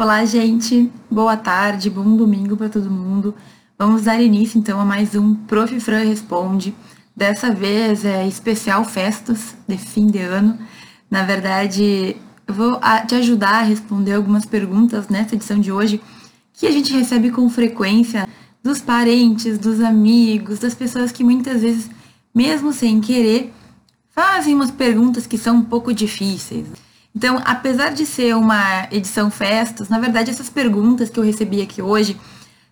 Olá, gente. Boa tarde, bom domingo para todo mundo. Vamos dar início então a mais um Prof. Fran Responde. Dessa vez é especial festas de fim de ano. Na verdade, eu vou te ajudar a responder algumas perguntas nessa edição de hoje que a gente recebe com frequência dos parentes, dos amigos, das pessoas que muitas vezes, mesmo sem querer, fazem umas perguntas que são um pouco difíceis. Então, apesar de ser uma edição festas, na verdade, essas perguntas que eu recebi aqui hoje,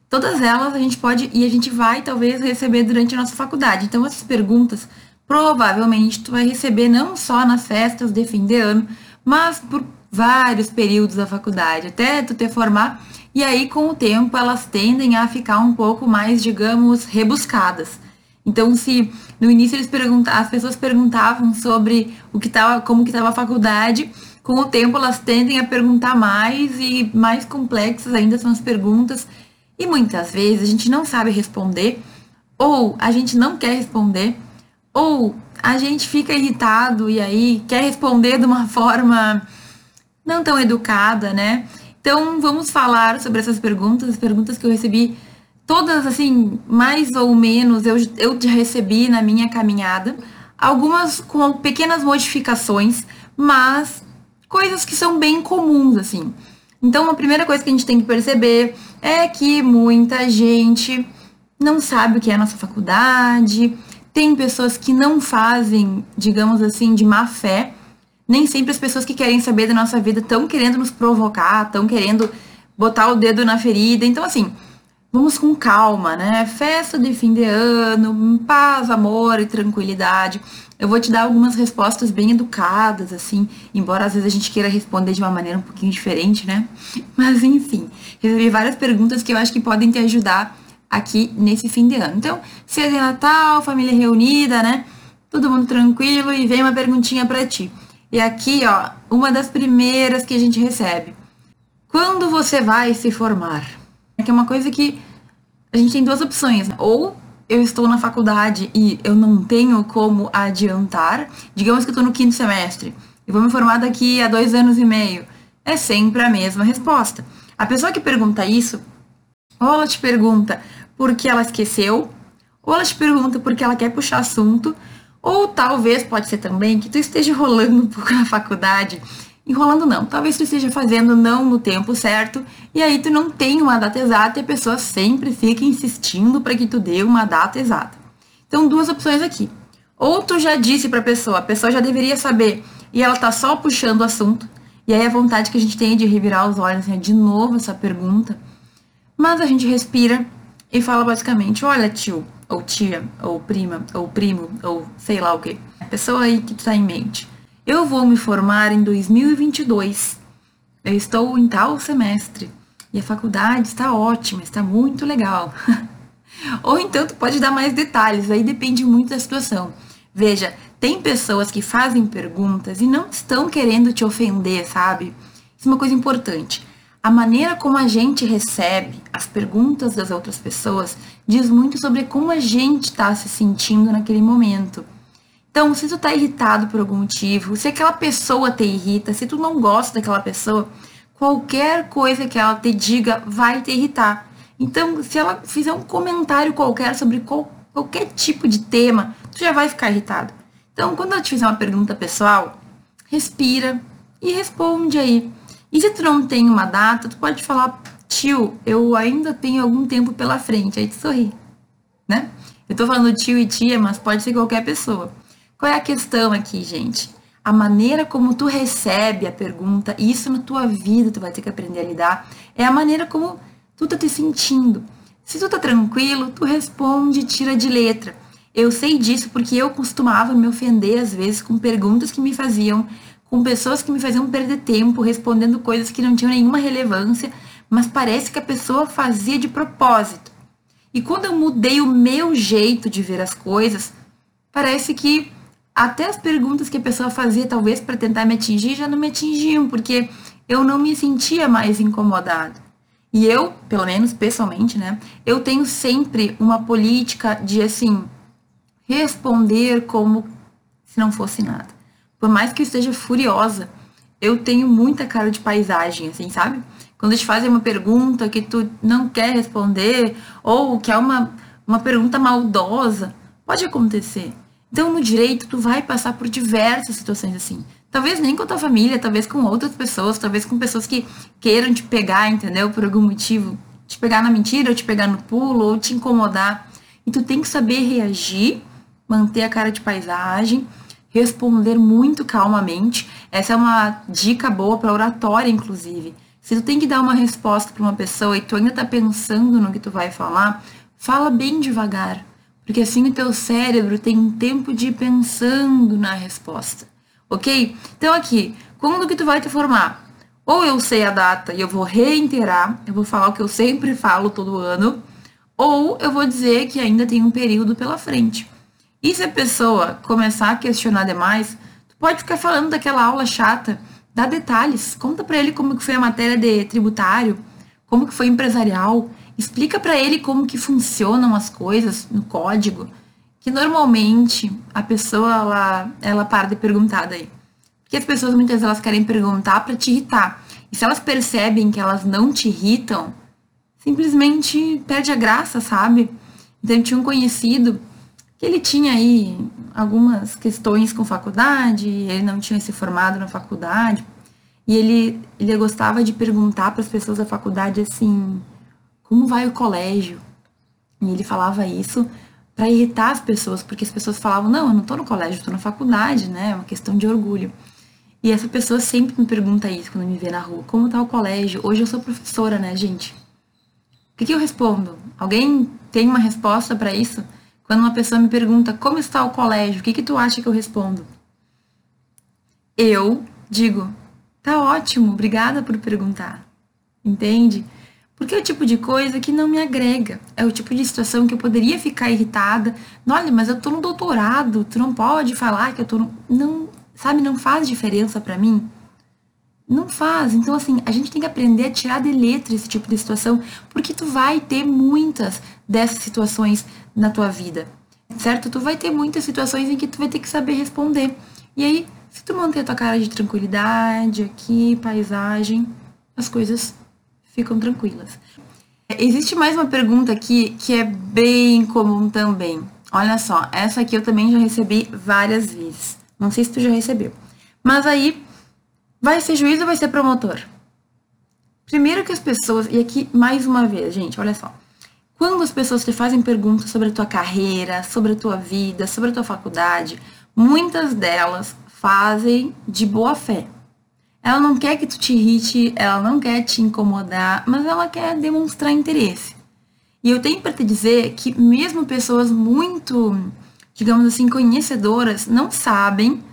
todas elas a gente pode e a gente vai talvez receber durante a nossa faculdade. Então, essas perguntas provavelmente tu vai receber não só nas festas de fim de ano, mas por vários períodos da faculdade, até tu te formar. E aí, com o tempo, elas tendem a ficar um pouco mais, digamos, rebuscadas. Então, se no início eles perguntavam, as pessoas perguntavam sobre o que tava, como que estava a faculdade, com o tempo elas tendem a perguntar mais e mais complexas ainda são as perguntas. E muitas vezes a gente não sabe responder, ou a gente não quer responder, ou a gente fica irritado e aí quer responder de uma forma não tão educada, né? Então vamos falar sobre essas perguntas, as perguntas que eu recebi, todas assim, mais ou menos, eu, eu recebi na minha caminhada, algumas com pequenas modificações, mas coisas que são bem comuns, assim. Então, a primeira coisa que a gente tem que perceber é que muita gente não sabe o que é a nossa faculdade, tem pessoas que não fazem, digamos assim, de má fé. Nem sempre as pessoas que querem saber da nossa vida estão querendo nos provocar, estão querendo botar o dedo na ferida. Então, assim, vamos com calma, né? Festa de fim de ano, paz, amor e tranquilidade. Eu vou te dar algumas respostas bem educadas, assim, embora às vezes a gente queira responder de uma maneira um pouquinho diferente, né? Mas enfim, recebi várias perguntas que eu acho que podem te ajudar aqui nesse fim de ano. Então, é de Natal, família reunida, né? Todo mundo tranquilo e vem uma perguntinha para ti. E aqui, ó, uma das primeiras que a gente recebe. Quando você vai se formar? É que é uma coisa que a gente tem duas opções. Né? Ou eu estou na faculdade e eu não tenho como adiantar, digamos que eu estou no quinto semestre e vou me formar daqui a dois anos e meio, é sempre a mesma resposta. A pessoa que pergunta isso, ou ela te pergunta porque ela esqueceu, ou ela te pergunta porque ela quer puxar assunto, ou talvez pode ser também que tu esteja rolando um pouco na faculdade enrolando não. Talvez tu esteja fazendo não no tempo certo e aí tu não tem uma data exata e a pessoa sempre fica insistindo para que tu dê uma data exata. Então, duas opções aqui. Ou tu já disse para a pessoa, a pessoa já deveria saber e ela tá só puxando o assunto. E aí a vontade que a gente tem é de revirar os olhos, né? De novo essa pergunta. Mas a gente respira e fala basicamente: olha, tio, ou tia, ou prima, ou primo, ou sei lá o que. A pessoa aí que tu tá em mente. Eu vou me formar em 2022. Eu estou em tal semestre e a faculdade está ótima, está muito legal. Ou então tu pode dar mais detalhes, aí depende muito da situação. Veja, tem pessoas que fazem perguntas e não estão querendo te ofender, sabe? Isso é uma coisa importante. A maneira como a gente recebe as perguntas das outras pessoas diz muito sobre como a gente está se sentindo naquele momento. Então, se tu tá irritado por algum motivo, se aquela pessoa te irrita, se tu não gosta daquela pessoa, qualquer coisa que ela te diga vai te irritar. Então, se ela fizer um comentário qualquer sobre qual, qualquer tipo de tema, tu já vai ficar irritado. Então, quando ela te fizer uma pergunta pessoal, respira e responde aí. E se tu não tem uma data, tu pode falar, tio, eu ainda tenho algum tempo pela frente. Aí tu sorri, né? Eu tô falando tio e tia, mas pode ser qualquer pessoa. Qual é a questão aqui, gente? A maneira como tu recebe a pergunta, isso na tua vida tu vai ter que aprender a lidar, é a maneira como tu tá te sentindo. Se tu tá tranquilo, tu responde, tira de letra. Eu sei disso porque eu costumava me ofender às vezes com perguntas que me faziam, com pessoas que me faziam perder tempo respondendo coisas que não tinham nenhuma relevância, mas parece que a pessoa fazia de propósito. E quando eu mudei o meu jeito de ver as coisas, parece que até as perguntas que a pessoa fazia, talvez para tentar me atingir, já não me atingiam, porque eu não me sentia mais incomodada. E eu, pelo menos pessoalmente, né, eu tenho sempre uma política de assim responder como se não fosse nada. Por mais que eu esteja furiosa, eu tenho muita cara de paisagem, assim, sabe? Quando te fazem uma pergunta que tu não quer responder, ou que é uma, uma pergunta maldosa, pode acontecer. Então, no direito, tu vai passar por diversas situações assim. Talvez nem com a tua família, talvez com outras pessoas, talvez com pessoas que queiram te pegar, entendeu? Por algum motivo. Te pegar na mentira, ou te pegar no pulo, ou te incomodar. E tu tem que saber reagir, manter a cara de paisagem, responder muito calmamente. Essa é uma dica boa para oratória, inclusive. Se tu tem que dar uma resposta para uma pessoa e tu ainda tá pensando no que tu vai falar, fala bem devagar, porque assim o teu cérebro tem tempo de ir pensando na resposta, ok? Então aqui, quando que tu vai te formar? Ou eu sei a data e eu vou reiterar, eu vou falar o que eu sempre falo todo ano, ou eu vou dizer que ainda tem um período pela frente. E se a pessoa começar a questionar demais, tu pode ficar falando daquela aula chata, dá detalhes, conta para ele como que foi a matéria de tributário, como que foi empresarial, explica para ele como que funcionam as coisas no código, que normalmente a pessoa ela, ela para de perguntar daí. Porque as pessoas muitas vezes elas querem perguntar para te irritar. E se elas percebem que elas não te irritam, simplesmente perde a graça, sabe? Então tinha um conhecido que ele tinha aí algumas questões com faculdade, ele não tinha se formado na faculdade, e ele, ele gostava de perguntar para as pessoas da faculdade assim, como vai o colégio? E ele falava isso para irritar as pessoas, porque as pessoas falavam, não, eu não estou no colégio, estou na faculdade, né? É uma questão de orgulho. E essa pessoa sempre me pergunta isso quando me vê na rua, como está o colégio? Hoje eu sou professora, né, gente? O que, que eu respondo? Alguém tem uma resposta para isso? Quando uma pessoa me pergunta como está o colégio, o que, que tu acha que eu respondo? Eu digo, tá ótimo, obrigada por perguntar. Entende? Porque é o tipo de coisa que não me agrega. É o tipo de situação que eu poderia ficar irritada. Olha, mas eu tô no doutorado, tu não pode falar que eu tô no... Não, sabe, não faz diferença para mim. Não faz. Então, assim, a gente tem que aprender a tirar de letra esse tipo de situação, porque tu vai ter muitas dessas situações na tua vida, certo? Tu vai ter muitas situações em que tu vai ter que saber responder. E aí, se tu manter a tua cara de tranquilidade aqui, paisagem, as coisas ficam tranquilas. Existe mais uma pergunta aqui que é bem comum também. Olha só, essa aqui eu também já recebi várias vezes. Não sei se tu já recebeu. Mas aí, vai ser juiz ou vai ser promotor? Primeiro que as pessoas, e aqui mais uma vez, gente, olha só. Quando as pessoas te fazem perguntas sobre a tua carreira, sobre a tua vida, sobre a tua faculdade, muitas delas fazem de boa fé. Ela não quer que tu te irrite, ela não quer te incomodar, mas ela quer demonstrar interesse. E eu tenho para te dizer que mesmo pessoas muito, digamos assim, conhecedoras não sabem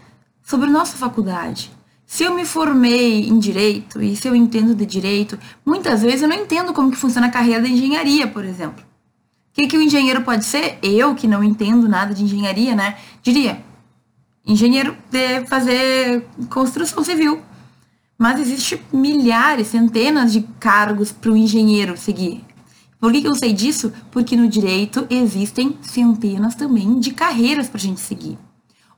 sobre nossa faculdade. Se eu me formei em direito e se eu entendo de direito, muitas vezes eu não entendo como que funciona a carreira da engenharia, por exemplo. O que, que o engenheiro pode ser? Eu, que não entendo nada de engenharia, né? Diria, engenheiro de fazer construção civil. Mas existe milhares, centenas de cargos para o engenheiro seguir. Por que, eu sei disso? Porque no direito existem centenas também de carreiras para a gente seguir.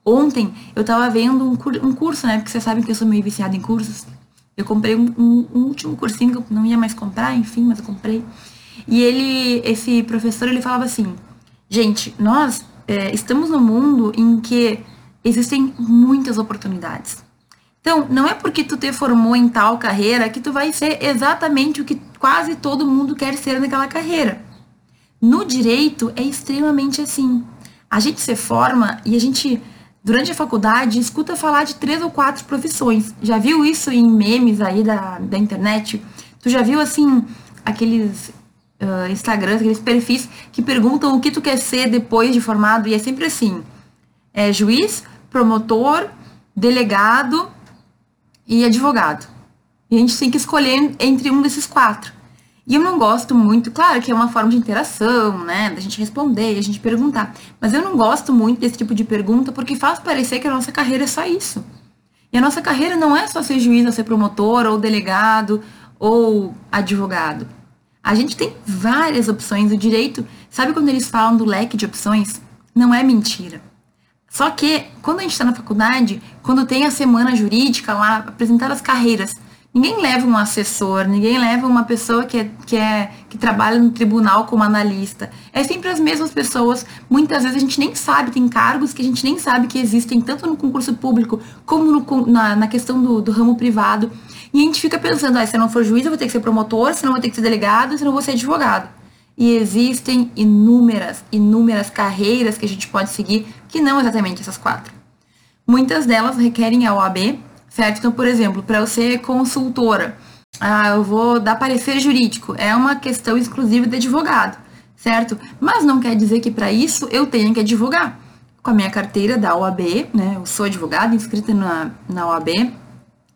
Ontem eu estava vendo um, cur um, curso, né? Porque vocês sabem que eu sou meio viciada em cursos. Eu comprei um, um, um, último cursinho que eu não ia mais comprar, enfim, mas eu comprei. E ele, esse professor, ele falava assim: gente, nós é, estamos num mundo em que existem muitas oportunidades. Então, não é porque tu te formou em tal carreira que tu vai ser exatamente o que quase todo mundo quer ser naquela carreira. No direito é extremamente assim. A gente se forma e a gente durante a faculdade, escuta falar de três ou quatro profissões. Já viu isso em memes aí da, da internet? Tu já viu, assim, aqueles uh, Instagrams, aqueles perfis que perguntam o que tu quer ser depois de formado? E é sempre assim, é juiz, promotor, delegado e advogado. E a gente tem que escolher entre um desses quatro. E eu não gosto muito, claro que é uma forma de interação, né? Da gente responder, a gente perguntar. Mas eu não gosto muito desse tipo de pergunta porque faz parecer que a nossa carreira é só isso. E a nossa carreira não é só ser juiz, ou ser promotor, ou delegado, ou advogado. A gente tem várias opções. O direito, sabe quando eles falam do leque de opções? Não é mentira. Só que, quando a gente está na faculdade, quando tem a semana jurídica lá, apresentar as carreiras, ninguém leva um assessor, ninguém leva uma pessoa que, é, que, é, que trabalha no tribunal como analista. É sempre as mesmas pessoas. Muitas vezes a gente nem sabe, tem cargos que a gente nem sabe que existem, tanto no concurso público como no, na, na questão do, do ramo privado. E a gente fica pensando, ah, se eu não for juiz, eu vou ter que ser promotor, se não vou ter que ser delegado, se não vou ser advogado. E existem inúmeras, inúmeras carreiras que a gente pode seguir, que não exatamente essas quatro. Muitas delas requerem a OAB, certo? Então, por exemplo, para eu ser consultora, ah, eu vou dar parecer jurídico, é uma questão exclusiva de advogado, certo? Mas não quer dizer que para isso eu tenha que advogar. Com a minha carteira da OAB, né? Eu sou advogada, inscrita na, na OAB,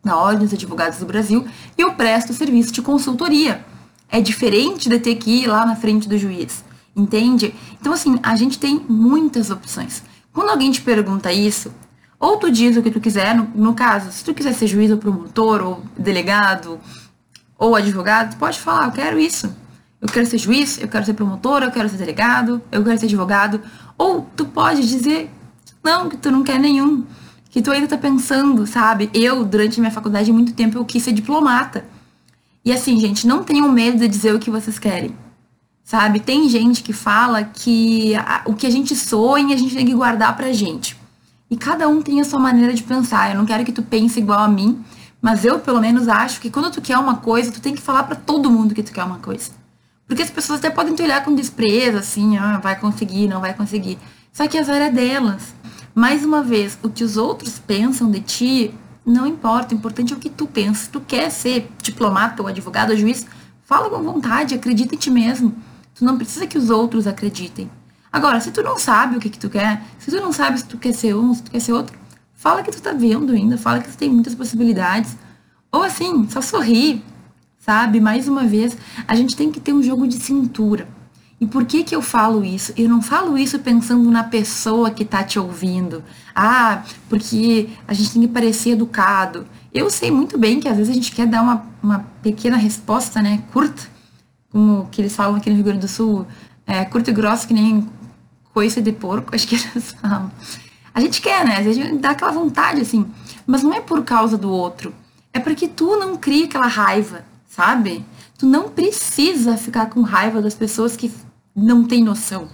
na Ordem dos Advogados do Brasil, e eu presto serviço de consultoria. É diferente de ter que ir lá na frente do juiz, entende? Então, assim, a gente tem muitas opções. Quando alguém te pergunta isso, ou tu diz o que tu quiser, no, no caso, se tu quiser ser juiz ou promotor, ou delegado, ou advogado, tu pode falar, eu quero isso. Eu quero ser juiz, eu quero ser promotor, eu quero ser delegado, eu quero ser advogado. Ou tu pode dizer, não, que tu não quer nenhum. Que tu ainda tá pensando, sabe? Eu, durante minha faculdade, muito tempo, eu quis ser diplomata. E assim, gente, não tenham medo de dizer o que vocês querem. Sabe? Tem gente que fala que a, o que a gente sonha, a gente tem que guardar pra gente. E cada um tem a sua maneira de pensar. Eu não quero que tu pense igual a mim, mas eu, pelo menos, acho que quando tu quer uma coisa, tu tem que falar para todo mundo que tu quer uma coisa. Porque as pessoas até podem te olhar com desprezo, assim, ah, vai conseguir, não vai conseguir. Só que áreas é delas. Mais uma vez, o que os outros pensam de ti não importa, o importante é o que tu pensa. Se tu quer ser diplomata ou advogado ou juiz, fala com vontade, acredita em ti mesmo. Tu não precisa que os outros acreditem. Agora, se tu não sabe o que, que tu quer, se tu não sabe se tu quer ser um, se tu quer ser outro, fala que tu tá vendo ainda, fala que tu tem muitas possibilidades. Ou assim, só sorri, sabe? Mais uma vez, a gente tem que ter um jogo de cintura. E por que que eu falo isso? Eu não falo isso pensando na pessoa que está te ouvindo. Ah, porque a gente tem que parecer educado. Eu sei muito bem que às vezes a gente quer dar uma, uma pequena resposta, né, curta, como que eles falam aqui no Rio Grande do Sul, é, curto e grosso que nem coice de porco, acho que eles falam. A gente quer, né? Às vezes a gente dá aquela vontade, assim. Mas não é por causa do outro. É porque tu não cria aquela raiva, sabe? Tu não precisa ficar com raiva das pessoas que não tem noção.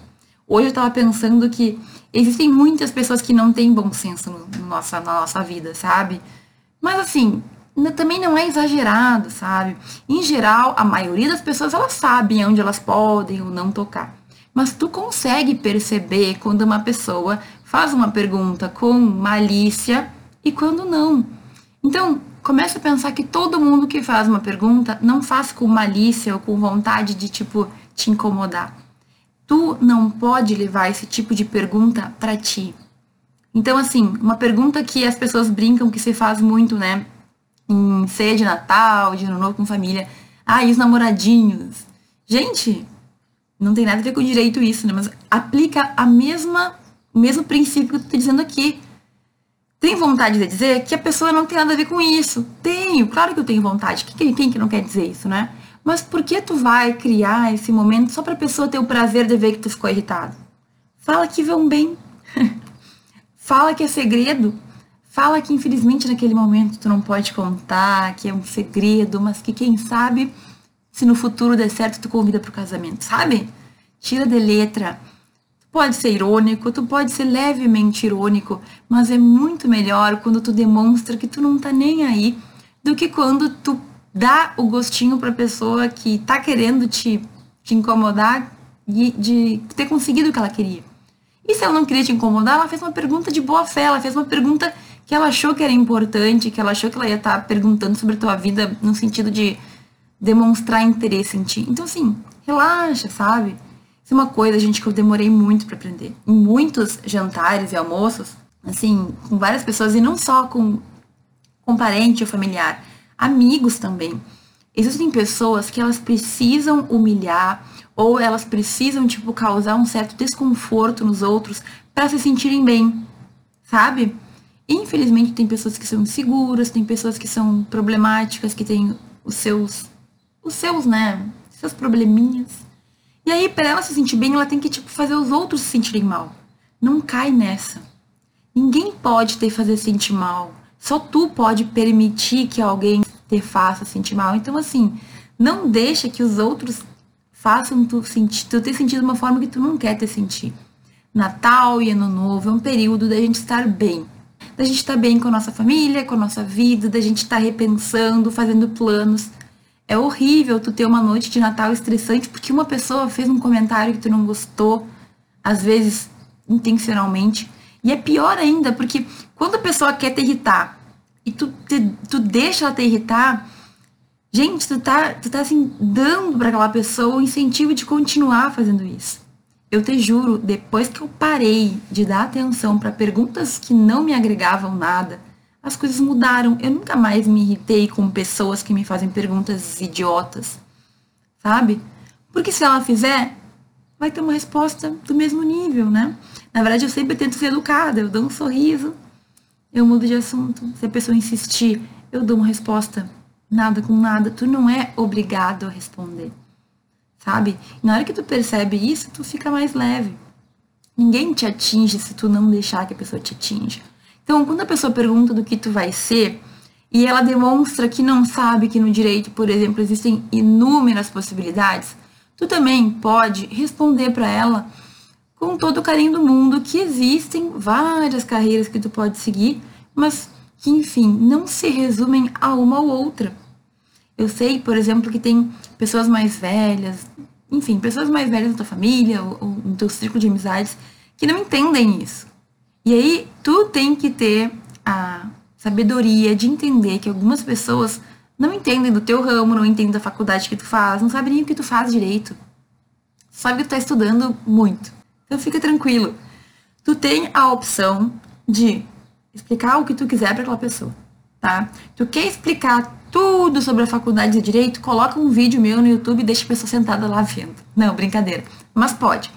Hoje eu estava pensando que existem muitas pessoas que não têm bom senso no, no nossa, na nossa vida, sabe? Mas assim, também não é exagerado, sabe? Em geral, a maioria das pessoas elas sabem onde elas podem ou não tocar. Mas tu consegue perceber quando uma pessoa faz uma pergunta com malícia e quando não. Então, comece a pensar que todo mundo que faz uma pergunta não faz com malícia ou com vontade de tipo te incomodar tu não pode levar esse tipo de pergunta para ti. Então, assim, uma pergunta que as pessoas brincam que se faz muito, né? Em ceia de Natal, de Ano Novo com família. Ah, e os namoradinhos? Gente, não tem nada a ver com direito isso, né? Mas aplica a mesma, o mesmo princípio que eu tô dizendo aqui. Tem vontade de dizer que a pessoa não tem nada a ver com isso? Tenho, claro que eu tenho vontade. Quem, quem que não quer dizer isso, né? Mas por que tu vai criar esse momento só para a pessoa ter o prazer de ver que tu ficou irritado? Fala que vão bem. Fala que é segredo. Fala que infelizmente naquele momento tu não pode contar, que é um segredo, mas que quem sabe se no futuro der certo tu convida pro casamento, sabe? Tira de letra. Tu pode ser irônico, tu pode ser levemente irônico, mas é muito melhor quando tu demonstra que tu não tá nem aí do que quando tu dá o gostinho para a pessoa que tá querendo te, te incomodar de, de ter conseguido o que ela queria. E se ela não queria te incomodar, ela fez uma pergunta de boa fé, ela fez uma pergunta que ela achou que era importante, que ela achou que ela ia estar tá perguntando sobre a tua vida no sentido de demonstrar interesse em ti. Então, assim, relaxa, sabe? Isso é uma coisa, gente, que eu demorei muito para aprender. Em muitos jantares e almoços, assim, com várias pessoas, e não só com, com parente ou familiar, amigos também. Existem pessoas que elas precisam humilhar ou elas precisam tipo causar um certo desconforto nos outros para se sentirem bem, sabe? Infelizmente tem pessoas que são inseguras, tem pessoas que são problemáticas, que têm os seus os seus, né, seus probleminhas. E aí para ela se sentir bem, ela tem que tipo fazer os outros se sentirem mal. Não cai nessa. Ninguém pode te fazer sentir mal. Só tu pode permitir que alguém te faça sentir mal. Então, assim, não deixa que os outros façam tu, sentir, tu ter sentido de uma forma que tu não quer ter sentido. Natal e Ano Novo é um período da gente estar bem. Da gente estar bem com a nossa família, com a nossa vida, da gente estar repensando, fazendo planos. É horrível tu ter uma noite de Natal estressante porque uma pessoa fez um comentário que tu não gostou, às vezes intencionalmente. E é pior ainda, porque quando a pessoa quer te irritar e tu, te, tu deixa ela te irritar, gente, tu tá, tu tá assim, dando para aquela pessoa o incentivo de continuar fazendo isso. Eu te juro, depois que eu parei de dar atenção para perguntas que não me agregavam nada, as coisas mudaram. Eu nunca mais me irritei com pessoas que me fazem perguntas idiotas, sabe? Porque se ela fizer, vai ter uma resposta do mesmo nível, né? Na verdade, eu sempre tento ser educada, eu dou um sorriso, eu mudo de assunto. Se a pessoa insistir, eu dou uma resposta nada com nada. Tu não é obrigado a responder, sabe? Na hora que tu percebe isso, tu fica mais leve. Ninguém te atinge se tu não deixar que a pessoa te atinja. Então, quando a pessoa pergunta do que tu vai ser e ela demonstra que não sabe que no direito, por exemplo, existem inúmeras possibilidades, tu também pode responder para ela com todo o carinho do mundo que existem várias carreiras que tu pode seguir, mas que, enfim, não se resumem a uma ou outra. Eu sei, por exemplo, que tem pessoas mais velhas, enfim, pessoas mais velhas na tua família ou, ou no teu círculo de amizades que não entendem isso. E aí, tu tem que ter a sabedoria de entender que algumas pessoas não entendem do teu ramo, não entendem da faculdade que tu faz, não sabem nem o que tu faz direito. Sabe que tu tá estudando muito. Então fica tranquilo. Tu tem a opção de explicar o que tu quiser para aquela pessoa, tá? Tu quer explicar tudo sobre a faculdade de direito, coloca um vídeo meu no YouTube e deixa a pessoa sentada lá vendo. Não, brincadeira. Mas pode.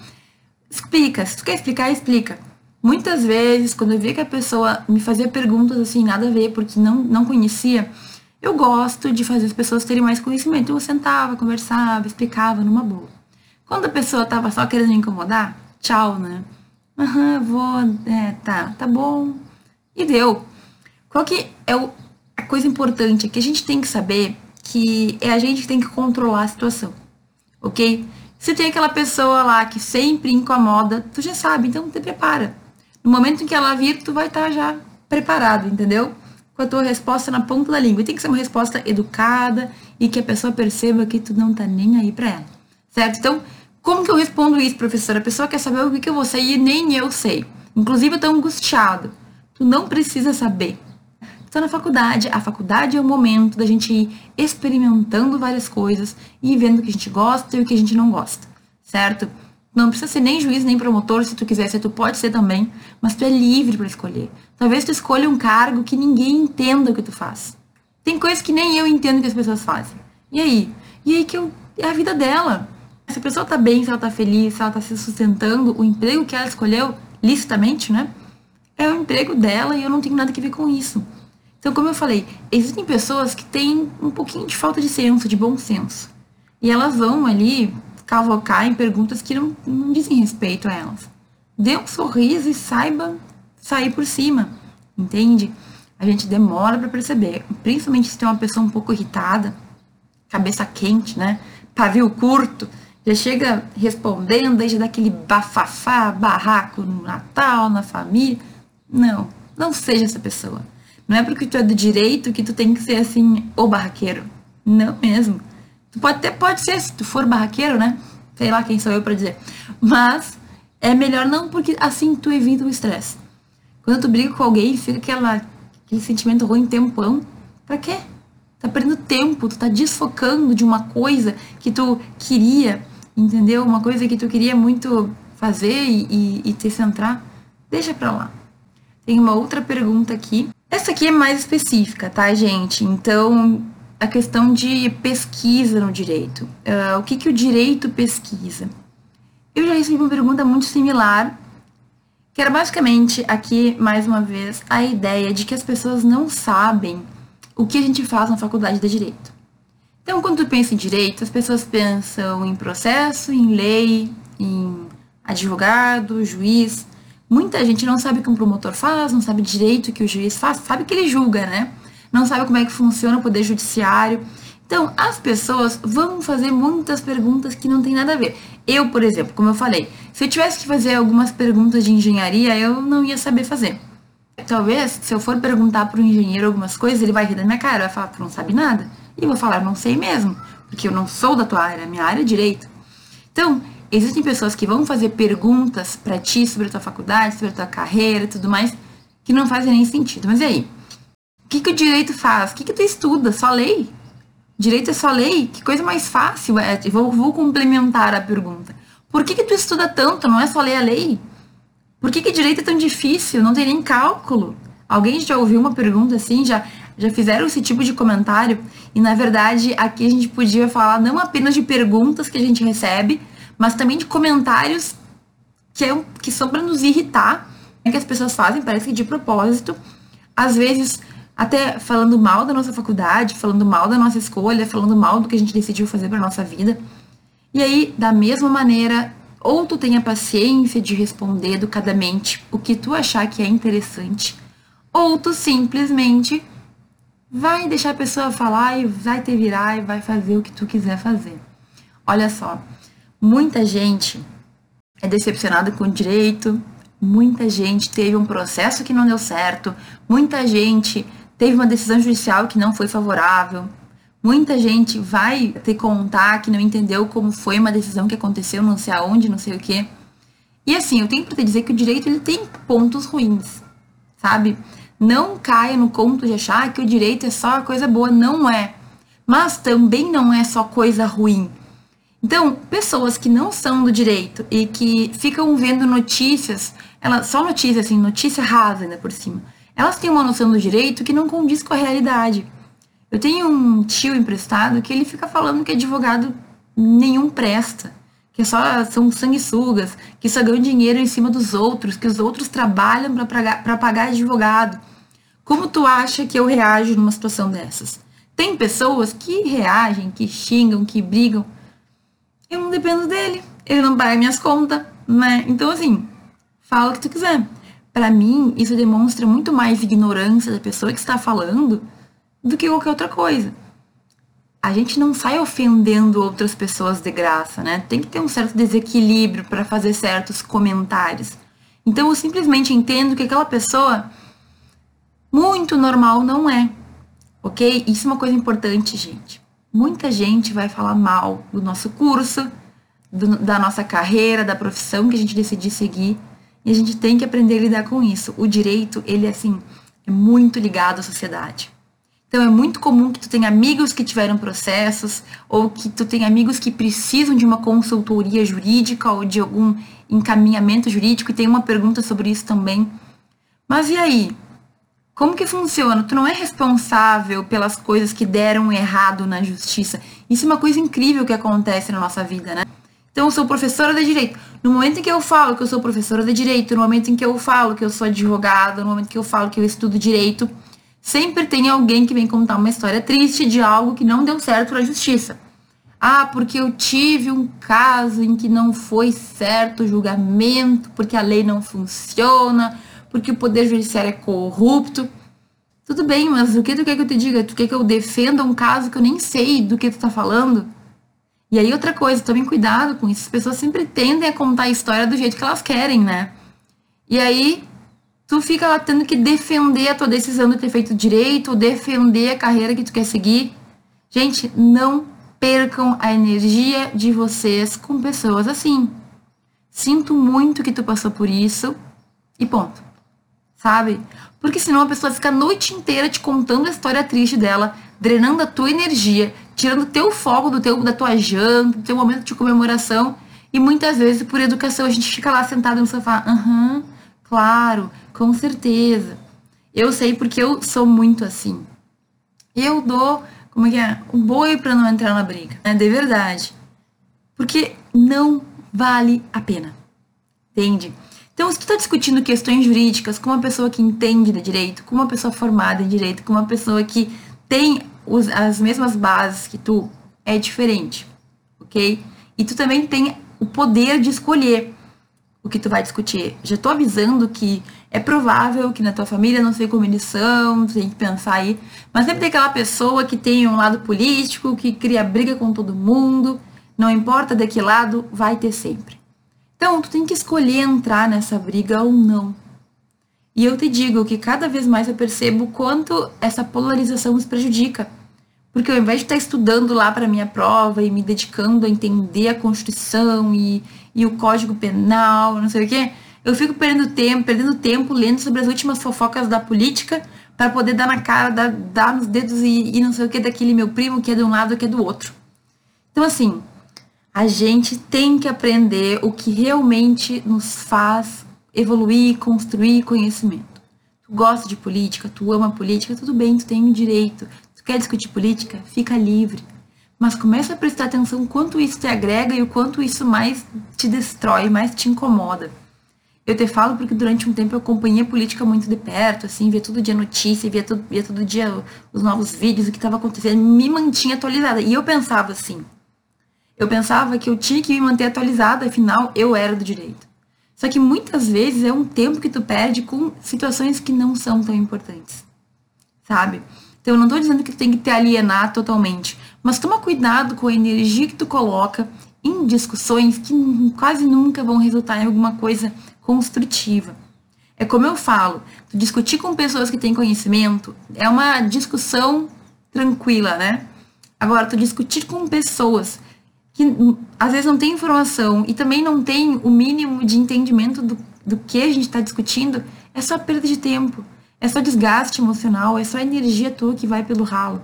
Explica. Se tu quer explicar, explica. Muitas vezes, quando eu via que a pessoa me fazia perguntas assim, nada a ver, porque não, não conhecia, eu gosto de fazer as pessoas terem mais conhecimento. Eu sentava, conversava, explicava numa boa. Quando a pessoa tava só querendo me incomodar, tchau, né? Aham, vou, é, tá, tá bom. E deu. Qual que é o, a coisa importante? É que a gente tem que saber que é a gente que tem que controlar a situação, ok? Se tem aquela pessoa lá que sempre incomoda, tu já sabe, então te prepara. No momento em que ela vir, tu vai estar tá já preparado, entendeu? Com a tua resposta na ponta da língua. E tem que ser uma resposta educada e que a pessoa perceba que tu não tá nem aí pra ela. Certo? Então, como que eu respondo isso, professora? A pessoa quer saber o que, eu vou sei e nem eu sei. Inclusive, eu tô angustiado. Tu não precisa saber. Tá na faculdade. A faculdade é o momento da gente ir experimentando várias coisas e vendo o que a gente gosta e o que a gente não gosta. Certo? Não precisa ser nem juiz, nem promotor, se tu quiser ser, tu pode ser também, mas tu é livre para escolher. Talvez tu escolha um cargo que ninguém entenda o que tu faz. Tem coisas que nem eu entendo que as pessoas fazem. E aí? E aí que eu, é a vida dela. Se a pessoa tá bem, se ela tá feliz, se ela tá se sustentando, o emprego que ela escolheu, licitamente, né? É o emprego dela e eu não tenho nada que ver com isso. Então, como eu falei, existem pessoas que têm um pouquinho de falta de senso, de bom senso. E elas vão ali cavocar em perguntas que não, não dizem respeito a elas. Dê um sorriso e saiba sair por cima, entende? A gente demora para perceber, principalmente se tem uma pessoa um pouco irritada, cabeça quente, né? Pavio curto, já chega respondendo, aí já dá aquele bafafá, barraco no Natal, na família. Não, não seja essa pessoa. Não é porque tu é do direito que tu tem que ser assim, o barraqueiro. Não mesmo. Tu pode até pode ser, se tu for barraqueiro, né? Sei lá quem sou eu para dizer. Mas é melhor não, porque assim tu evita o estresse. Quando tu briga com alguém, fica aquela, aquele sentimento ruim tempão. Pra quê? Tá perdendo tempo, tu tá desfocando de uma coisa que tu queria entendeu? Uma coisa que tu queria muito fazer e, e, e te centrar, deixa pra lá. Tem uma outra pergunta aqui. Essa aqui é mais específica, tá, gente? Então, a questão de pesquisa no direito. Uh, o que, que o direito pesquisa? Eu já recebi uma pergunta muito similar, que era basicamente, aqui, mais uma vez, a ideia de que as pessoas não sabem o que a gente faz na faculdade de direito. Então, quando tu pensa em direito, as pessoas pensam em processo, em lei, em advogado, juiz, Muita gente não sabe o que um promotor faz, não sabe direito o que o juiz faz, sabe que ele julga, né? Não sabe como é que funciona o poder judiciário. Então, as pessoas vão fazer muitas perguntas que não tem nada a ver. Eu, por exemplo, como eu falei, se eu tivesse que fazer algumas perguntas de engenharia, eu não ia saber fazer. Talvez, se eu for perguntar para o engenheiro algumas coisas, ele vai rir da minha cara, vai falar, tu não sabe nada. E vou falar, não sei mesmo, porque eu não sou da tua área, minha área é direito. Então, existem pessoas que vão fazer perguntas para ti sobre a tua faculdade, sobre a tua carreira e tudo mais, que não fazem nem sentido. Mas e aí? O que, que o direito faz? O que, que tu estuda? Só lei? Direito é só lei? Que coisa mais fácil. É, vou, vou complementar a pergunta. Por que, que tu estuda tanto? Não é só ler a lei? Por que, que direito é tão difícil? Não tem nem cálculo. Alguém já ouviu uma pergunta assim? Já, já fizeram esse tipo de comentário? E na verdade, aqui a gente podia falar não apenas de perguntas que a gente recebe, mas também de comentários que, é, que são para nos irritar, né, que as pessoas fazem, parece que de propósito. Às vezes, até falando mal da nossa faculdade, falando mal da nossa escolha, falando mal do que a gente decidiu fazer para nossa vida. E aí, da mesma maneira, ou tu tenha paciência de responder educadamente o que tu achar que é interessante, ou tu simplesmente vai deixar a pessoa falar e vai te virar e vai fazer o que tu quiser fazer. Olha só, muita gente é decepcionada com o direito, muita gente teve um processo que não deu certo, muita gente teve uma decisão judicial que não foi favorável, Muita gente vai te contar que não entendeu como foi uma decisão que aconteceu, não sei aonde, não sei o quê. E assim, eu tenho para te dizer que o direito ele tem pontos ruins, sabe? Não caia no conto de achar que o direito é só coisa boa, não é. Mas também não é só coisa ruim. Então, pessoas que não são do direito e que ficam vendo notícias, ela, só notícia, assim, notícia rasa ainda por cima, elas têm uma noção do direito que não condiz com a realidade. Eu tenho um tio emprestado que ele fica falando que advogado nenhum presta, que só são sanguessugas, que só ganham dinheiro em cima dos outros, que os outros trabalham para pagar, advogado. Como tu acha que eu reajo numa situação dessas? Tem pessoas que reagem, que xingam, que brigam. Eu não dependo dele. Ele não paga minhas contas, né? Então, assim, fala o que tu quiser. Para mim, isso demonstra muito mais ignorância da pessoa que está falando do que qualquer outra coisa. A gente não sai ofendendo outras pessoas de graça, né? Tem que ter um certo desequilíbrio para fazer certos comentários. Então eu simplesmente entendo que aquela pessoa muito normal não é. Ok? Isso é uma coisa importante, gente. Muita gente vai falar mal do nosso curso, do, da nossa carreira, da profissão que a gente decidir seguir. E a gente tem que aprender a lidar com isso. O direito, ele assim, é muito ligado à sociedade. Então é muito comum que tu tenha amigos que tiveram processos ou que tu tenha amigos que precisam de uma consultoria jurídica ou de algum encaminhamento jurídico e tem uma pergunta sobre isso também. Mas e aí? Como que funciona? Tu não é responsável pelas coisas que deram errado na justiça. Isso é uma coisa incrível que acontece na nossa vida, né? Então, eu sou professora de direito. No momento em que eu falo que eu sou professora de direito, no momento em que eu falo que eu sou advogada, no momento que eu falo que eu estudo direito, Sempre tem alguém que vem contar uma história triste de algo que não deu certo na justiça. Ah, porque eu tive um caso em que não foi certo o julgamento, porque a lei não funciona, porque o poder judiciário é corrupto. Tudo bem, mas o que tu quer que eu te diga? Tu quer que eu defenda um caso que eu nem sei do que tu tá falando? E aí outra coisa, tomem cuidado com isso. As pessoas sempre tendem a contar a história do jeito que elas querem, né? E aí tu fica lá tendo que defender a tua decisão de ter feito direito, defender a carreira que tu quer seguir. Gente, não percam a energia de vocês com pessoas assim. Sinto muito que tu passou por isso e ponto. Sabe? Porque senão a pessoa fica a noite inteira te contando a história triste dela, drenando a tua energia, tirando teu foco do teu da tua janta, do teu momento de comemoração. E muitas vezes, por educação, a gente fica lá sentado no sofá, aham, claro, com certeza. Eu sei porque eu sou muito assim. Eu dou, como é que é? O boi para não entrar na briga, né? De verdade. Porque não vale a pena. Entende? Então, se tu tá discutindo questões jurídicas com uma pessoa que entende de direito, com uma pessoa formada em direito, com uma pessoa que tem os, as mesmas bases que tu, é diferente, ok? E tu também tem o poder de escolher o que tu vai discutir. Já tô avisando que é provável que na tua família não sei como eles são, tem que pensar aí. Mas sempre tem aquela pessoa que tem um lado político, que cria briga com todo mundo. Não importa de que lado, vai ter sempre. Então, tu tem que escolher entrar nessa briga ou não. E eu te digo que cada vez mais eu percebo quanto essa polarização nos prejudica. Porque ao invés de estar estudando lá para minha prova e me dedicando a entender a Constituição e, e o Código Penal, não sei o quê, eu fico perdendo tempo, perdendo tempo lendo sobre as últimas fofocas da política para poder dar na cara, dar, dar nos dedos e, e não sei o que daquele meu primo que é de um lado que é do outro. Então, assim, a gente tem que aprender o que realmente nos faz evoluir, construir conhecimento. Tu gosta de política, tu ama política, tudo bem, tu tem o direito. Tu quer discutir política? Fica livre. Mas começa a prestar atenção quanto isso te agrega e o quanto isso mais te destrói, mais te incomoda. Eu te falo porque durante um tempo eu acompanhei a política muito de perto, assim, via todo dia notícia, via todo, via todo dia os novos vídeos, o que estava acontecendo, me mantinha atualizada. E eu pensava assim, eu pensava que eu tinha que me manter atualizada, afinal eu era do direito. Só que muitas vezes é um tempo que tu perde com situações que não são tão importantes, sabe? Então eu não estou dizendo que tu tem que te alienar totalmente, mas toma cuidado com a energia que tu coloca em discussões que quase nunca vão resultar em alguma coisa construtiva. É como eu falo, discutir com pessoas que têm conhecimento é uma discussão tranquila, né? Agora, tu discutir com pessoas que às vezes não tem informação e também não tem o mínimo de entendimento do, do que a gente está discutindo, é só perda de tempo, é só desgaste emocional, é só energia tua que vai pelo ralo.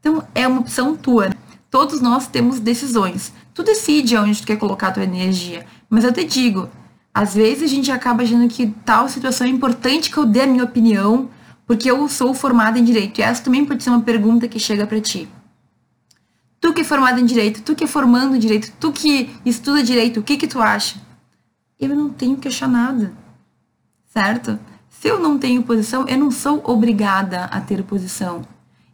Então é uma opção tua. Né? Todos nós temos decisões. Tu decide onde tu quer colocar tua energia. Mas eu te digo, às vezes a gente acaba achando que tal situação é importante que eu dê a minha opinião, porque eu sou formada em direito. E essa também pode ser uma pergunta que chega para ti. Tu que é formado em direito, tu que é formando em direito, tu que estuda direito, o que que tu acha? Eu não tenho que achar nada, certo? Se eu não tenho posição, eu não sou obrigada a ter posição.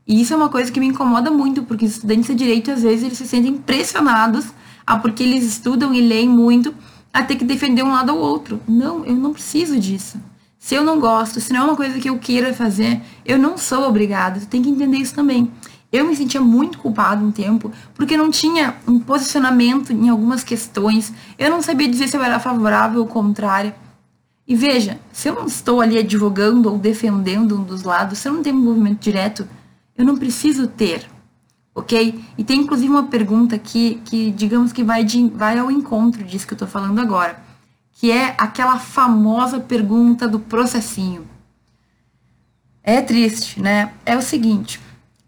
E isso é uma coisa que me incomoda muito, porque os estudantes de direito, às vezes, eles se sentem pressionados a porque eles estudam e leem muito, a ter que defender um lado ou outro. Não, eu não preciso disso. Se eu não gosto, se não é uma coisa que eu queira fazer, eu não sou obrigada. Tu tem que entender isso também. Eu me sentia muito culpado um tempo, porque não tinha um posicionamento em algumas questões. Eu não sabia dizer se eu era favorável ou contrária. E veja, se eu não estou ali advogando ou defendendo um dos lados, se eu não tenho um movimento direto, eu não preciso ter, ok? E tem inclusive uma pergunta aqui que, digamos que vai, de, vai ao encontro disso que eu estou falando agora, que é aquela famosa pergunta do processinho. É triste, né? É o seguinte,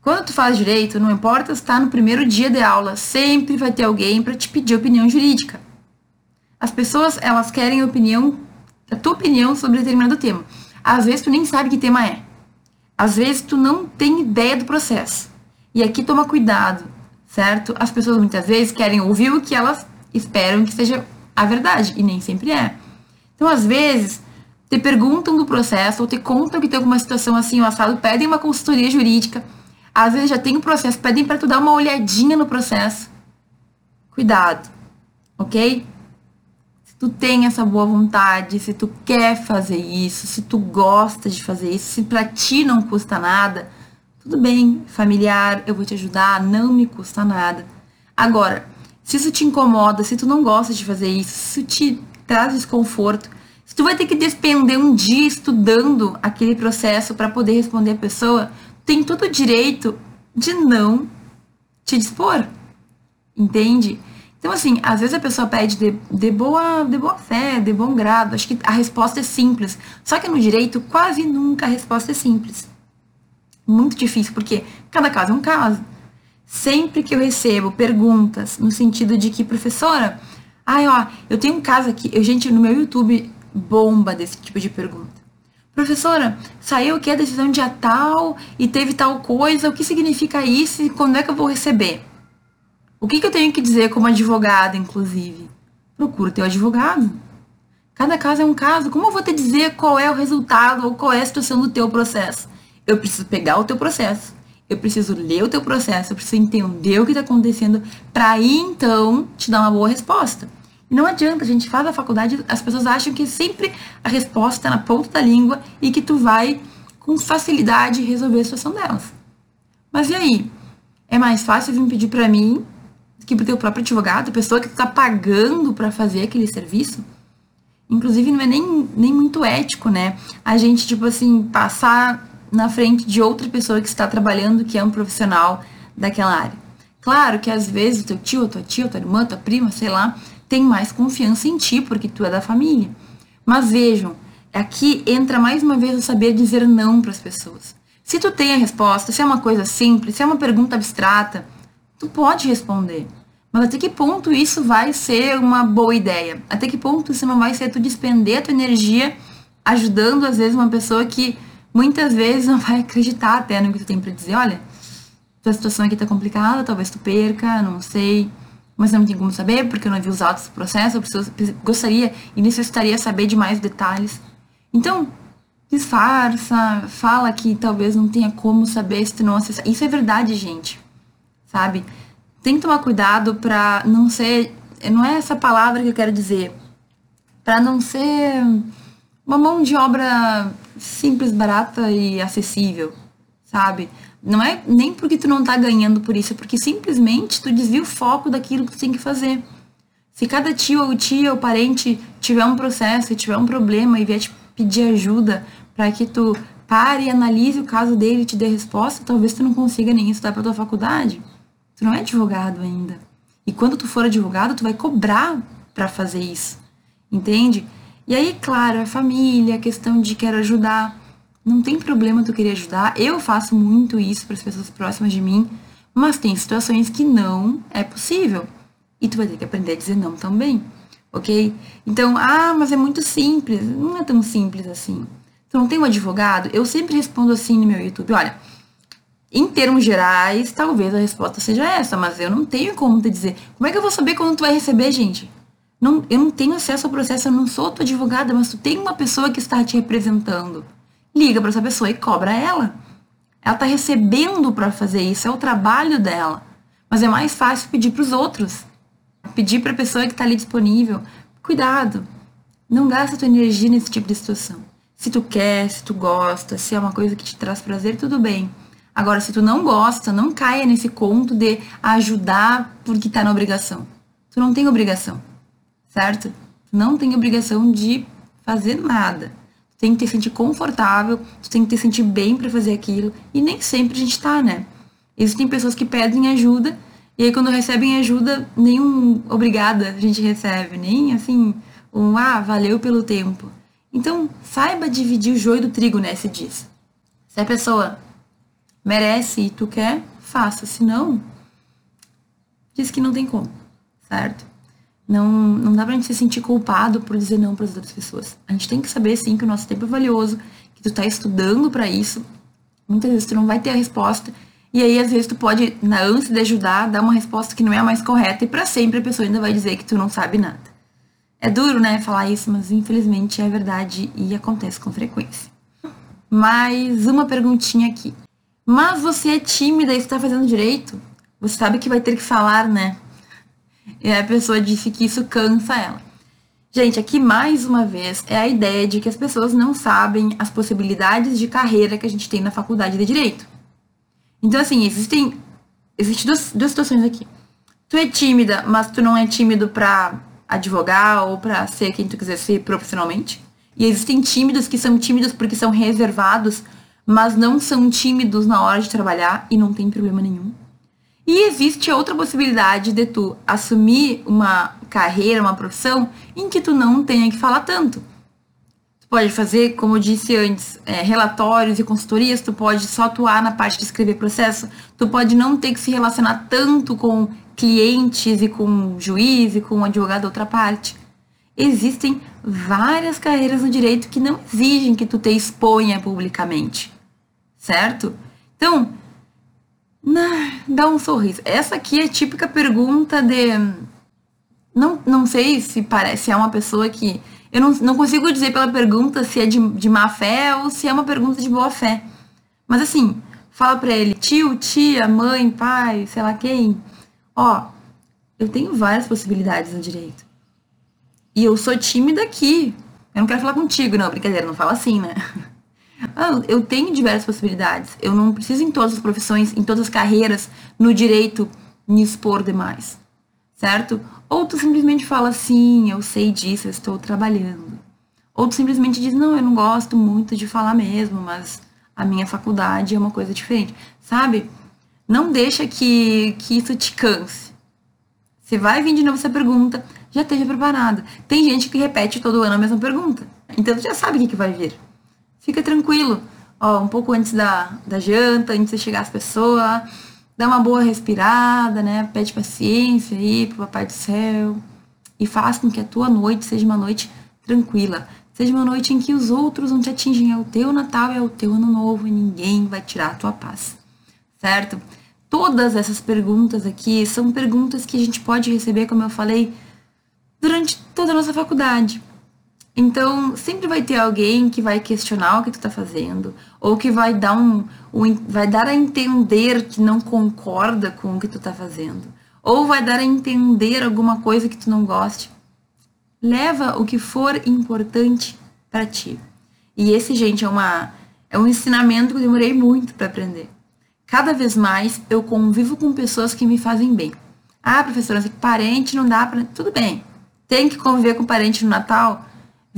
quando tu faz direito, não importa se está no primeiro dia de aula, sempre vai ter alguém para te pedir opinião jurídica. As pessoas, elas querem opinião, a tua opinião sobre determinado tema. Às vezes tu nem sabe que tema é. Às vezes tu não tem ideia do processo. E aqui toma cuidado, certo? As pessoas muitas vezes querem ouvir o que elas esperam que seja a verdade, e nem sempre é. Então, às vezes, te perguntam do processo ou te contam que tem alguma situação assim, o assado, pedem uma consultoria jurídica às vezes já tem o um processo, pedem para tu dar uma olhadinha no processo. Cuidado, ok? Se tu tem essa boa vontade, se tu quer fazer isso, se tu gosta de fazer isso, se para ti não custa nada, tudo bem, familiar, eu vou te ajudar, não me custa nada. Agora, se isso te incomoda, se tu não gosta de fazer isso, se isso te traz desconforto, se tu vai ter que despender um dia estudando aquele processo para poder responder a pessoa, tem todo o direito de não te dispor. Entende? Então, assim, às vezes a pessoa pede de, de, boa, de boa fé, de bom grado. Acho que a resposta é simples. Só que no direito, quase nunca a resposta é simples. Muito difícil, porque cada caso é um caso. Sempre que eu recebo perguntas no sentido de que, professora, ai, ó, eu tenho um caso aqui, eu, gente, no meu YouTube bomba desse tipo de pergunta. Professora, saiu que a decisão dia tal e teve tal coisa, o que significa isso e quando é que eu vou receber? O que, que eu tenho que dizer como advogada, inclusive? Procura teu advogado. Cada caso é um caso. Como eu vou te dizer qual é o resultado ou qual é a situação do teu processo? Eu preciso pegar o teu processo. Eu preciso ler o teu processo. Eu preciso entender o que está acontecendo para aí então te dar uma boa resposta. E não adianta, a gente faz a faculdade, as pessoas acham que sempre a resposta é na ponta da língua e que tu vai com facilidade resolver a situação delas. Mas e aí? É mais fácil vir pedir para mim que pro teu próprio advogado, pessoa que tu tá pagando para fazer aquele serviço? Inclusive, não é nem, nem muito ético, né? A gente, tipo assim, passar na frente de outra pessoa que está trabalhando, que é um profissional daquela área. Claro que às vezes teu tio, tua tia, tua irmã, tua prima, sei lá, tem mais confiança em ti, porque tu é da família. Mas vejam, aqui entra mais uma vez o saber dizer não para as pessoas. Se tu tem a resposta, se é uma coisa simples, se é uma pergunta abstrata, tu pode responder. Mas até que ponto isso vai ser uma boa ideia? Até que ponto isso não vai ser tu despender a tua energia ajudando, às vezes, uma pessoa que muitas vezes não vai acreditar até no que tu tem para dizer. Olha, tua situação aqui tá complicada, talvez tu perca, não sei mas não tem como saber, porque eu não vi os autos do processo, eu gostaria e necessitaria saber de mais detalhes. Então, disfarça, fala que talvez não tenha como saber se tu não acessar. Isso é verdade, gente. Sabe? Tem que tomar cuidado pra não ser. Não é essa palavra que eu quero dizer. Pra não ser uma mão de obra simples, barata e acessível, sabe? Não é nem porque tu não tá ganhando por isso, é porque simplesmente tu desvia o foco daquilo que tu tem que fazer. Se cada tio ou tia ou parente tiver um processo e tiver um problema e vier te pedir ajuda para que tu pare e analise o caso dele e te dê resposta, talvez tu não consiga nem estudar para tua faculdade. Tu não é advogado ainda. E quando tu for advogado, tu vai cobrar para fazer isso. Entende? E aí, claro, a família, a questão de quero ajudar. Não tem problema tu querer ajudar. Eu faço muito isso para as pessoas próximas de mim, mas tem situações que não é possível. E tu vai ter que aprender a dizer não também, ok? Então, ah, mas é muito simples. Não é tão simples assim. Tu não tem um advogado? Eu sempre respondo assim no meu YouTube: olha, em termos gerais, talvez a resposta seja essa, mas eu não tenho como te dizer. Como é que eu vou saber quando tu vai receber, gente? Não, eu não tenho acesso ao processo, eu não sou tua advogada, mas tu tem uma pessoa que está te representando liga para essa pessoa e cobra ela. Ela está recebendo para fazer isso, é o trabalho dela. Mas é mais fácil pedir para os outros. Pedir para a pessoa que está ali disponível. Cuidado. Não gasta tua energia nesse tipo de situação. Se tu quer, se tu gosta, se é uma coisa que te traz prazer, tudo bem. Agora, se tu não gosta, não caia nesse conto de ajudar porque tá na obrigação. Tu não tem obrigação, certo? Tu não tem obrigação de fazer nada tem que te sentir confortável, tu tem que te sentir bem para fazer aquilo. E nem sempre a gente tá, né? Existem pessoas que pedem ajuda, e aí quando recebem ajuda, nenhum obrigada a gente recebe, nem assim, um ah, valeu pelo tempo. Então, saiba dividir o joio do trigo, né, se diz. Se a pessoa merece e tu quer, faça. Se não, diz que não tem como, certo? Não, não dá pra gente se sentir culpado por dizer não para as outras pessoas. A gente tem que saber, sim, que o nosso tempo é valioso, que tu tá estudando para isso. Muitas vezes tu não vai ter a resposta. E aí, às vezes, tu pode, na ânsia de ajudar, dar uma resposta que não é a mais correta e para sempre a pessoa ainda vai dizer que tu não sabe nada. É duro, né, falar isso, mas infelizmente é verdade e acontece com frequência. Mais uma perguntinha aqui. Mas você é tímida e está fazendo direito? Você sabe que vai ter que falar, né? E a pessoa disse que isso cansa ela. Gente, aqui mais uma vez é a ideia de que as pessoas não sabem as possibilidades de carreira que a gente tem na faculdade de direito. Então, assim, existem, existem duas, duas situações aqui. Tu é tímida, mas tu não é tímido pra advogar ou pra ser quem tu quiser ser profissionalmente. E existem tímidos que são tímidos porque são reservados, mas não são tímidos na hora de trabalhar e não tem problema nenhum. E existe outra possibilidade de tu assumir uma carreira, uma profissão em que tu não tenha que falar tanto. Tu pode fazer, como eu disse antes, é, relatórios e consultorias, tu pode só atuar na parte de escrever processo, tu pode não ter que se relacionar tanto com clientes e com juiz e com advogado da outra parte. Existem várias carreiras no direito que não exigem que tu te exponha publicamente, certo? Então, dá um sorriso. Essa aqui é típica pergunta de. Não, não sei se parece é uma pessoa que. Eu não, não consigo dizer pela pergunta se é de, de má fé ou se é uma pergunta de boa fé. Mas assim, fala pra ele, tio, tia, mãe, pai, sei lá quem. Ó, eu tenho várias possibilidades no direito. E eu sou tímida aqui. Eu não quero falar contigo, não, brincadeira, não fala assim, né? Ah, eu tenho diversas possibilidades. Eu não preciso em todas as profissões, em todas as carreiras, no direito, me expor demais. Certo? Ou tu simplesmente fala assim, eu sei disso, eu estou trabalhando. Ou tu simplesmente diz, não, eu não gosto muito de falar mesmo, mas a minha faculdade é uma coisa diferente. Sabe? Não deixa que, que isso te canse. Você vai vir de novo essa pergunta, já esteja preparada. Tem gente que repete todo ano a mesma pergunta. Então tu já sabe o que, que vai vir. Fica tranquilo. Ó, um pouco antes da, da janta, antes de chegar as pessoas, dá uma boa respirada, né? Pede paciência aí pro Papai do Céu. E faz com que a tua noite seja uma noite tranquila. Seja uma noite em que os outros não te atingem. É o teu Natal, é o teu Ano Novo e ninguém vai tirar a tua paz. Certo? Todas essas perguntas aqui são perguntas que a gente pode receber, como eu falei, durante toda a nossa faculdade. Então, sempre vai ter alguém que vai questionar o que tu tá fazendo, ou que vai dar um, um, vai dar a entender que não concorda com o que tu tá fazendo, ou vai dar a entender alguma coisa que tu não goste. Leva o que for importante para ti. E esse, gente, é uma é um ensinamento que eu demorei muito para aprender. Cada vez mais eu convivo com pessoas que me fazem bem. Ah, professora, parente não dá para, tudo bem. Tem que conviver com parente no Natal?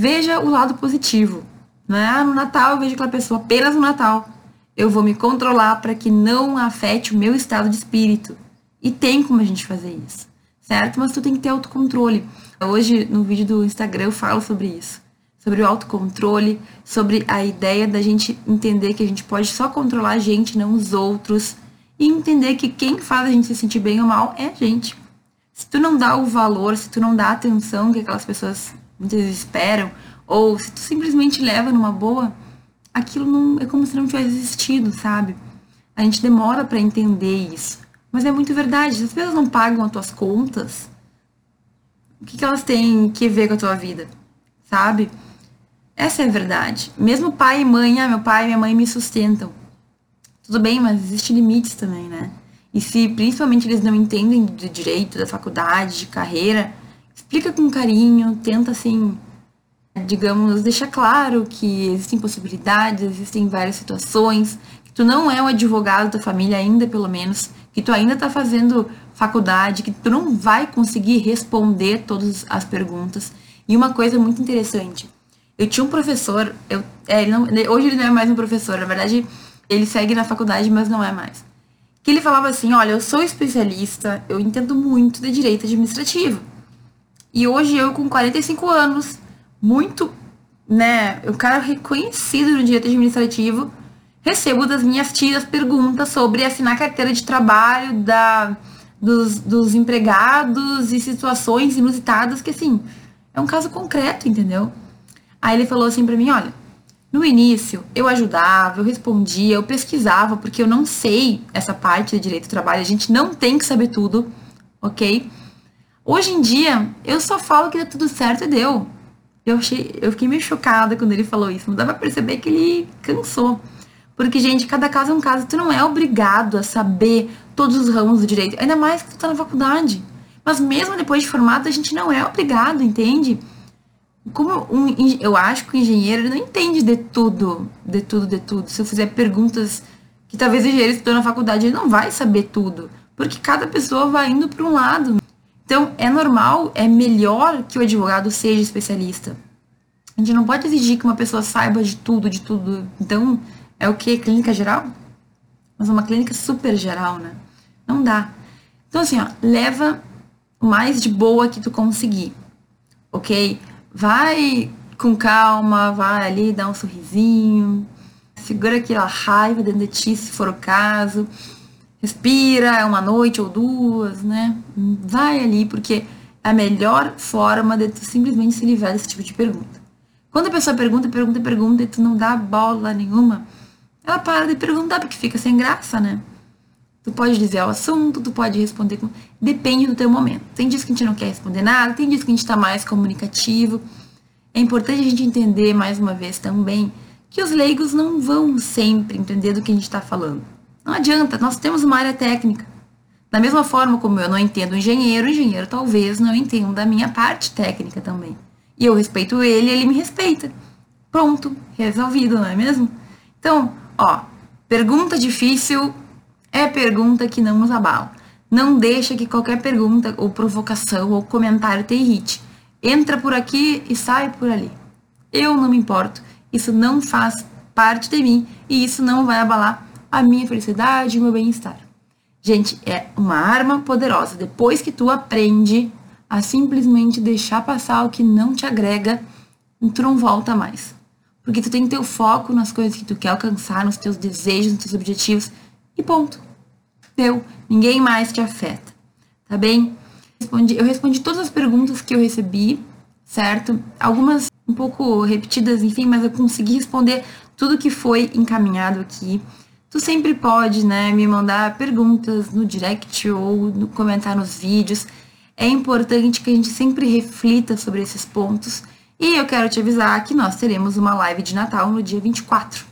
Veja o lado positivo. Né? Ah, no Natal eu vejo aquela pessoa apenas no Natal. Eu vou me controlar para que não afete o meu estado de espírito. E tem como a gente fazer isso, certo? Mas tu tem que ter autocontrole. Hoje, no vídeo do Instagram, eu falo sobre isso. Sobre o autocontrole, sobre a ideia da gente entender que a gente pode só controlar a gente, não os outros. E entender que quem faz a gente se sentir bem ou mal é a gente. Se tu não dá o valor, se tu não dá a atenção que aquelas pessoas muitas vezes esperam, ou se tu simplesmente leva numa boa, aquilo não é como se não tivesse existido, sabe? A gente demora para entender isso. Mas é muito verdade. Se as pessoas não pagam as tuas contas, o que, que elas têm que ver com a tua vida? Sabe? Essa é a verdade. Mesmo pai e mãe, ah, meu pai e minha mãe me sustentam. Tudo bem, mas existem limites também, né? E se principalmente eles não entendem do direito, da faculdade, de carreira, explica com carinho, tenta assim, digamos, deixar claro que existem possibilidades, existem várias situações, que tu não é o advogado da família ainda, pelo menos, que tu ainda está fazendo faculdade, que tu não vai conseguir responder todas as perguntas. E uma coisa muito interessante, eu tinha um professor, eu, é, ele não, hoje ele não é mais um professor, na verdade ele segue na faculdade, mas não é mais. Que ele falava assim, olha, eu sou especialista, eu entendo muito de direito administrativo. E hoje eu com 45 anos, muito, né, o cara reconhecido no direito administrativo, recebo das minhas tias perguntas sobre assinar carteira de trabalho da, dos, dos empregados e situações inusitadas que, assim, é um caso concreto, entendeu? Aí ele falou assim para mim, olha, no início eu ajudava, eu respondia, eu pesquisava, porque eu não sei essa parte de direito do trabalho, a gente não tem que saber tudo, ok? Hoje em dia, eu só falo que deu tudo certo e deu. Eu, achei, eu fiquei meio chocada quando ele falou isso. Não dá pra perceber que ele cansou. Porque, gente, cada caso é um caso. Tu não é obrigado a saber todos os ramos do direito. Ainda mais que tu tá na faculdade. Mas mesmo depois de formado, a gente não é obrigado, entende? Como um, eu acho que o engenheiro não entende de tudo, de tudo, de tudo. Se eu fizer perguntas que talvez o engenheiro estudou na faculdade, ele não vai saber tudo. Porque cada pessoa vai indo para um lado. Então, é normal, é melhor que o advogado seja especialista. A gente não pode exigir que uma pessoa saiba de tudo, de tudo. Então, é o que? Clínica geral? Mas uma clínica super geral, né? Não dá. Então, assim, ó, leva o mais de boa que tu conseguir, ok? Vai com calma, vai ali, dá um sorrisinho, segura aquela raiva dentro de ti, se for o caso respira, é uma noite ou duas, né? Vai ali, porque é a melhor forma de tu simplesmente se livrar desse tipo de pergunta. Quando a pessoa pergunta, pergunta, pergunta e tu não dá bola nenhuma, ela para de perguntar porque fica sem graça, né? Tu pode dizer o assunto, tu pode responder com... Depende do teu momento. Tem dias que a gente não quer responder nada, tem dias que a gente tá mais comunicativo. É importante a gente entender, mais uma vez também, que os leigos não vão sempre entender do que a gente está falando. Não adianta, nós temos uma área técnica. Da mesma forma como eu não entendo engenheiro, o engenheiro talvez não entenda a minha parte técnica também. E eu respeito ele, ele me respeita. Pronto, resolvido, não é mesmo? Então, ó, pergunta difícil é pergunta que não nos abala. Não deixa que qualquer pergunta ou provocação ou comentário te irrite. Entra por aqui e sai por ali. Eu não me importo. Isso não faz parte de mim e isso não vai abalar a minha felicidade e o meu bem-estar. Gente, é uma arma poderosa. Depois que tu aprende a simplesmente deixar passar o que não te agrega, tu não volta mais. Porque tu tem que ter o foco nas coisas que tu quer alcançar, nos teus desejos, nos teus objetivos e ponto. Deu. Ninguém mais te afeta. Tá bem? Respondi, eu respondi todas as perguntas que eu recebi, certo? Algumas um pouco repetidas, enfim, mas eu consegui responder tudo que foi encaminhado aqui. Tu sempre pode, né, me mandar perguntas no direct ou no comentar nos vídeos. É importante que a gente sempre reflita sobre esses pontos. E eu quero te avisar que nós teremos uma live de Natal no dia 24.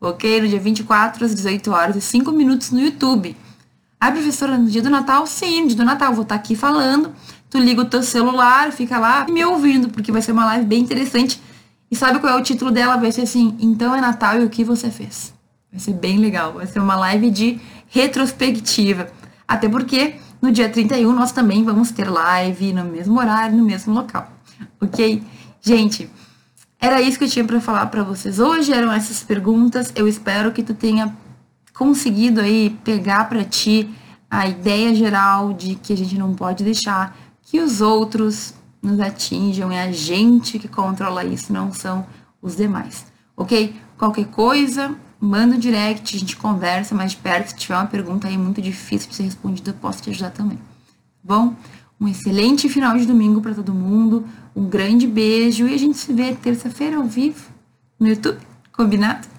Ok? No dia 24, às 18 horas e 5 minutos no YouTube. A professora, no dia do Natal? Sim, no dia do Natal. Vou estar aqui falando. Tu liga o teu celular, fica lá me ouvindo, porque vai ser uma live bem interessante. E sabe qual é o título dela? Vai ser assim: Então é Natal e o que você fez? Vai ser bem legal. Vai ser uma live de retrospectiva. Até porque no dia 31 nós também vamos ter live no mesmo horário, no mesmo local. Ok? Gente, era isso que eu tinha para falar para vocês hoje. Eram essas perguntas. Eu espero que tu tenha conseguido aí pegar para ti a ideia geral de que a gente não pode deixar que os outros nos atinjam, é a gente que controla isso, não são os demais, ok? Qualquer coisa, manda um direct, a gente conversa mais perto. Se tiver uma pergunta aí muito difícil de ser respondida, eu posso te ajudar também. Tá bom? Um excelente final de domingo para todo mundo, um grande beijo e a gente se vê terça-feira ao vivo no YouTube, combinado?